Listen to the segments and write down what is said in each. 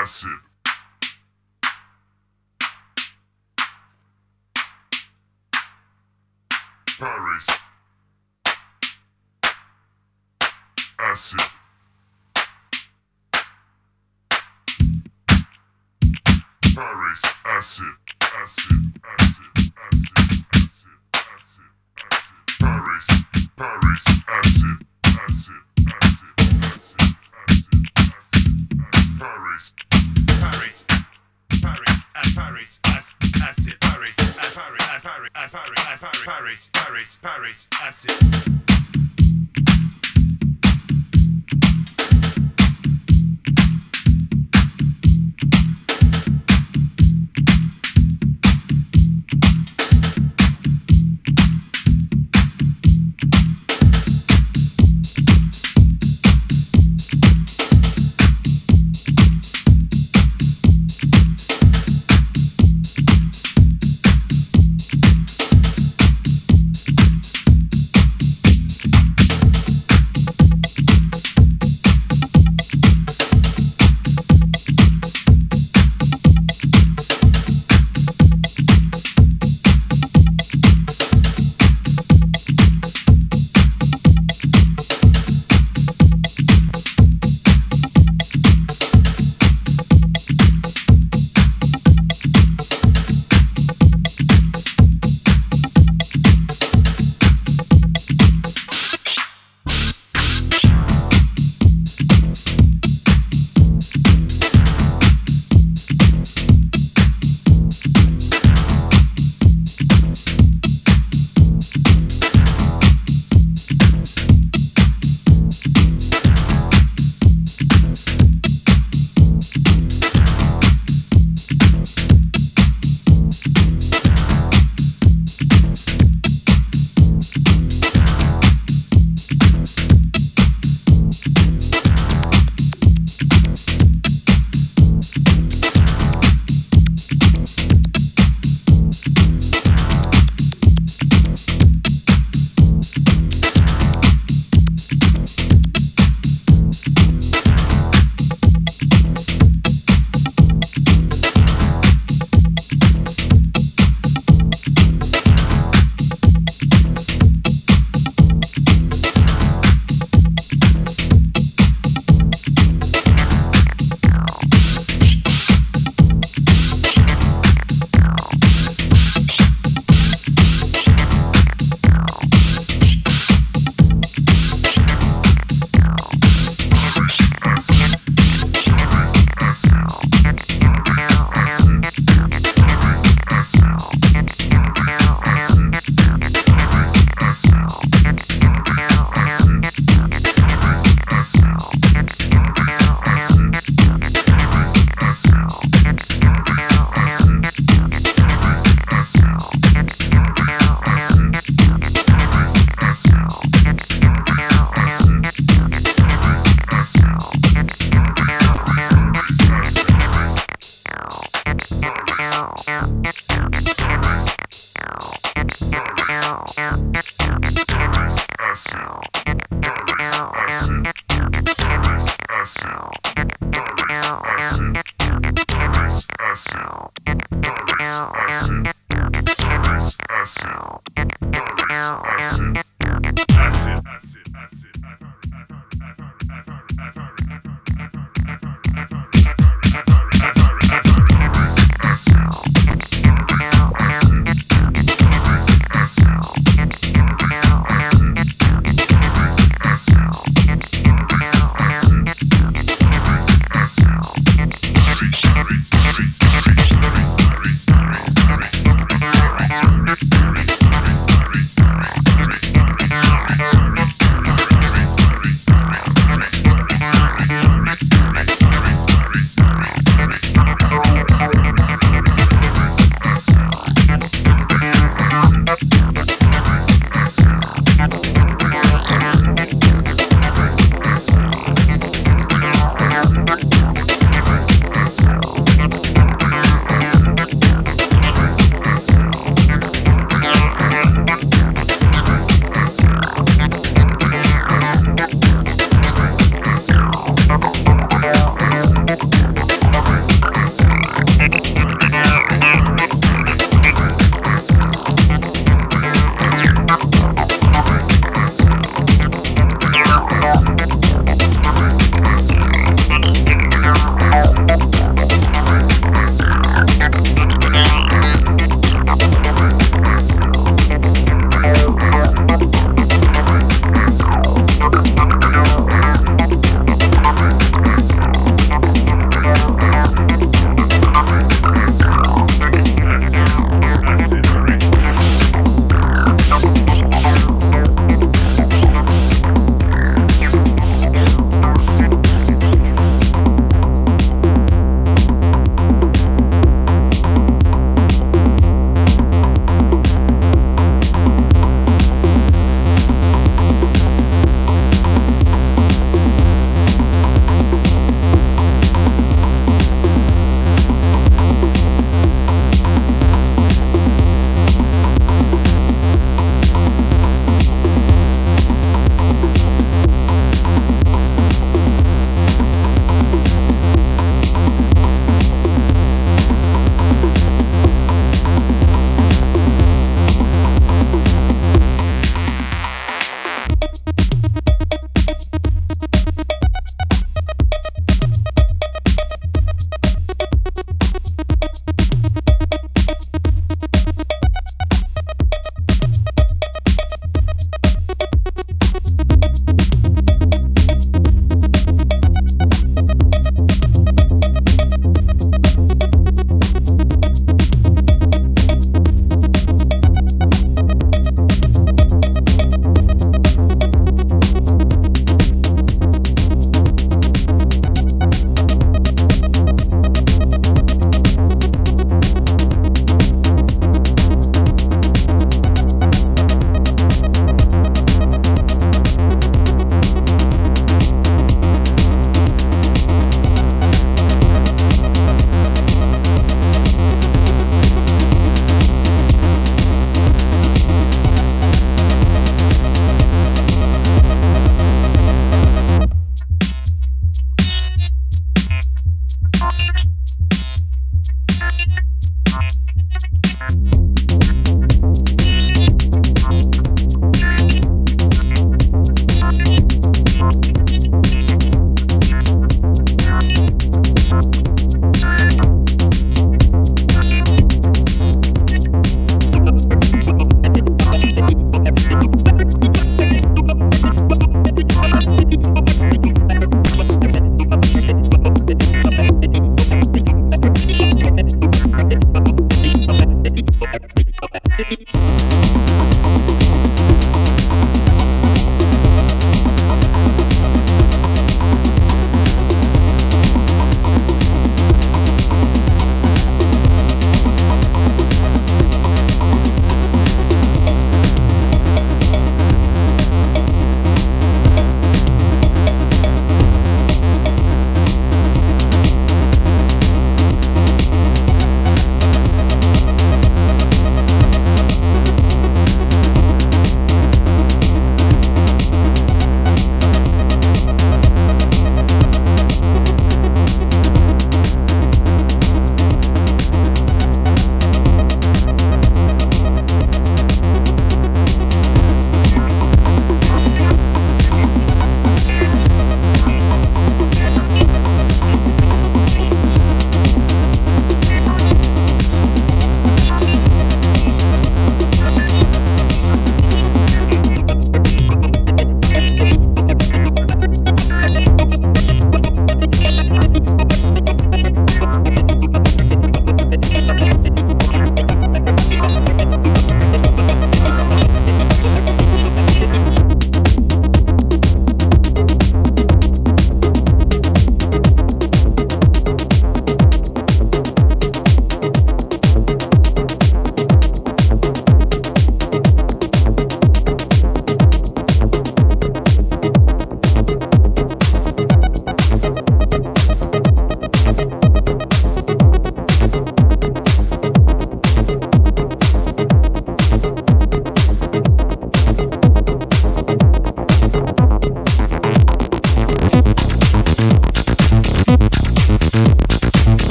acid. Paris. Acid. Paris. Acid. Acid. Paris, acid.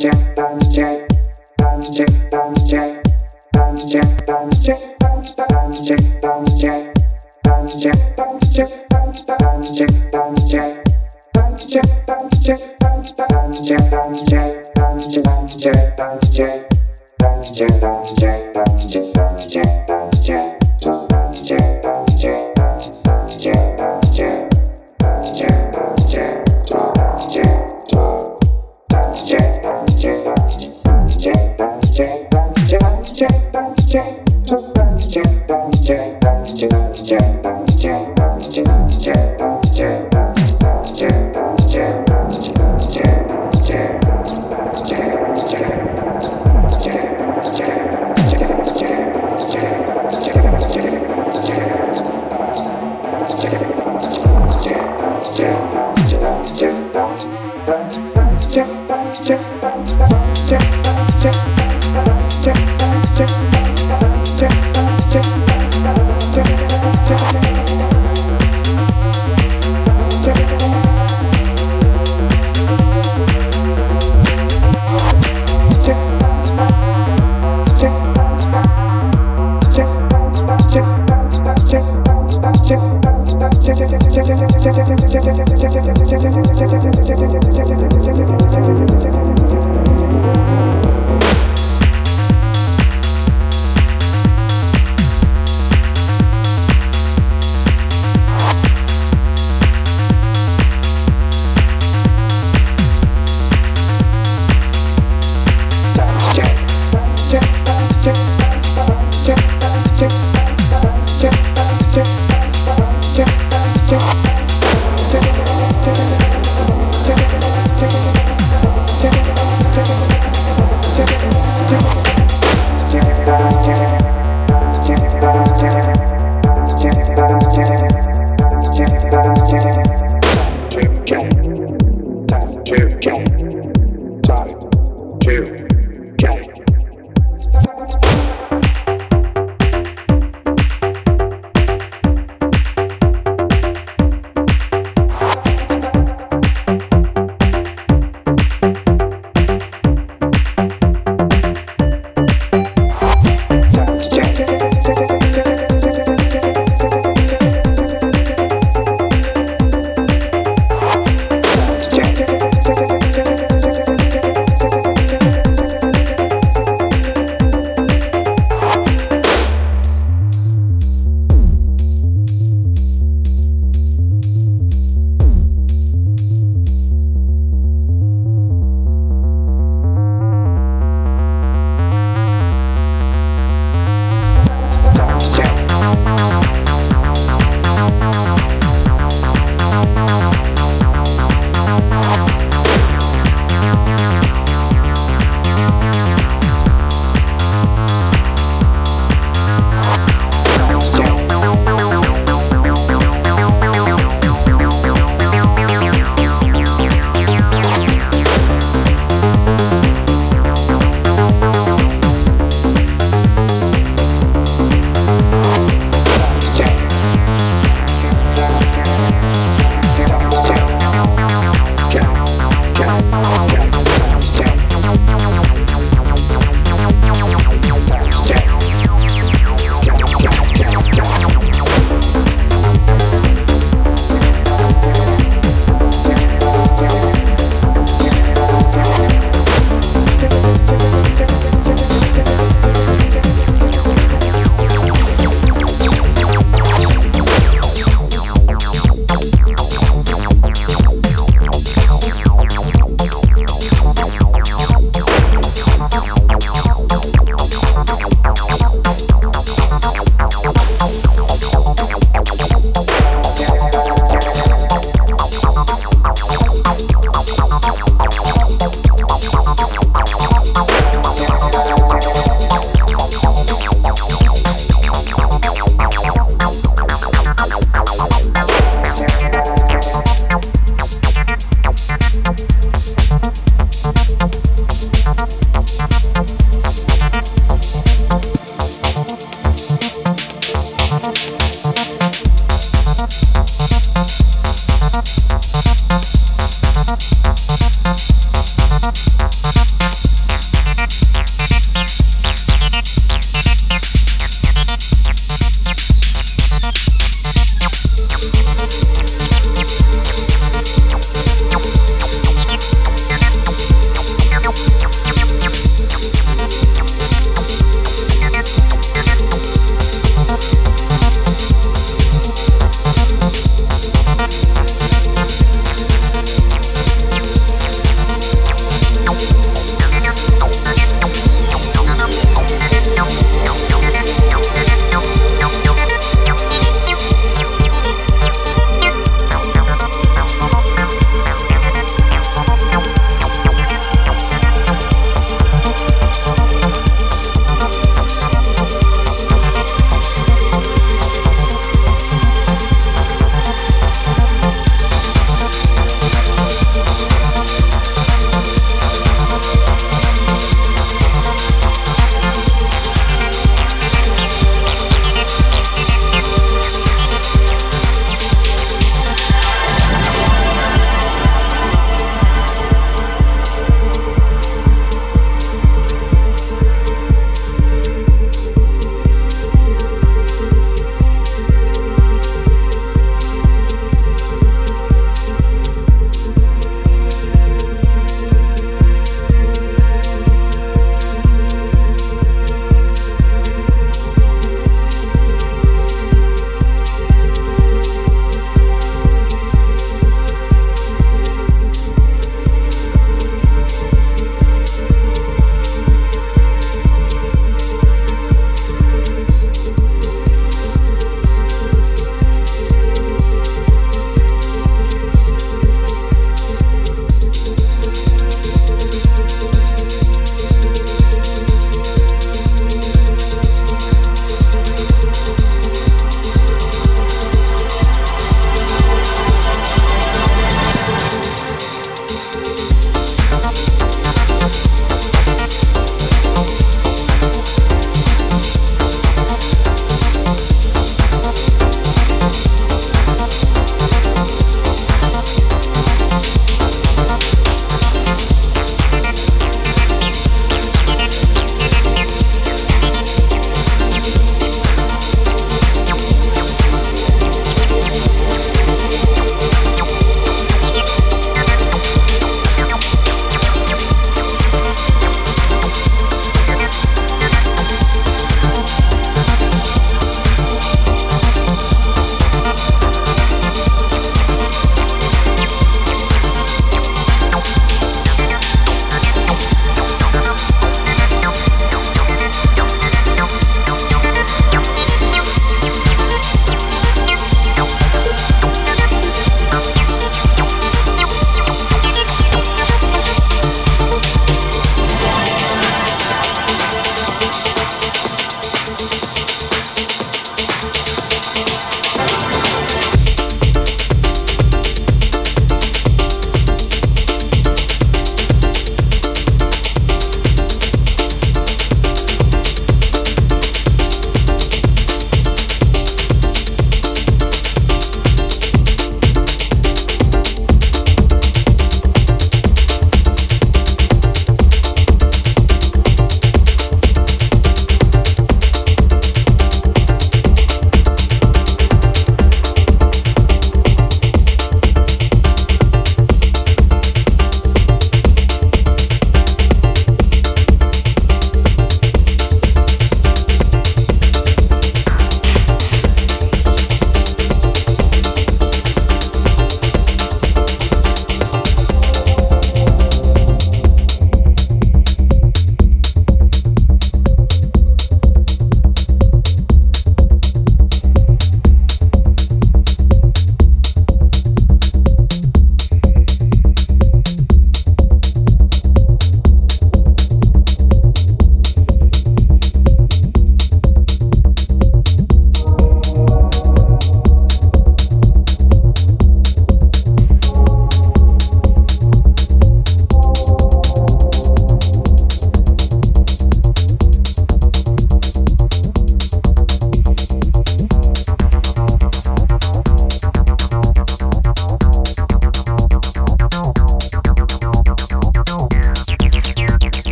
Thank you.